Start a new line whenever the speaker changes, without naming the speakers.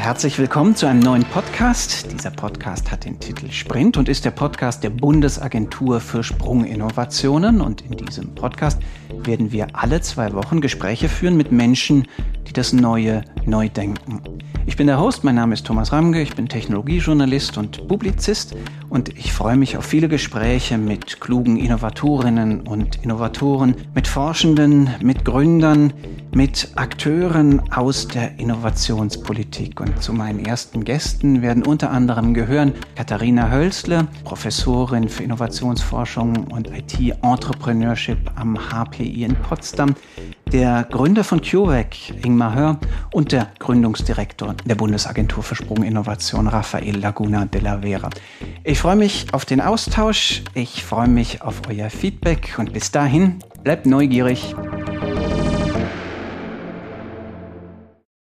Herzlich willkommen zu einem neuen Podcast. Dieser Podcast hat den Titel Sprint und ist der Podcast der Bundesagentur für Sprunginnovationen. Und in diesem Podcast werden wir alle zwei Wochen Gespräche führen mit Menschen, die das Neue neu denken. Ich bin der Host, mein Name ist Thomas Ramge, ich bin Technologiejournalist und Publizist und ich freue mich auf viele Gespräche mit klugen Innovatorinnen und Innovatoren, mit Forschenden, mit Gründern, mit Akteuren aus der Innovationspolitik. Und zu meinen ersten Gästen werden unter anderem gehören Katharina Hölzle, Professorin für Innovationsforschung und IT-Entrepreneurship am HPI in Potsdam, der Gründer von CureVac, Ingmar Hör, und der Gründungsdirektor der Bundesagentur für Sprunginnovation, Rafael Laguna de la Vera. Ich freue mich auf den Austausch, ich freue mich auf euer Feedback und bis dahin bleibt neugierig.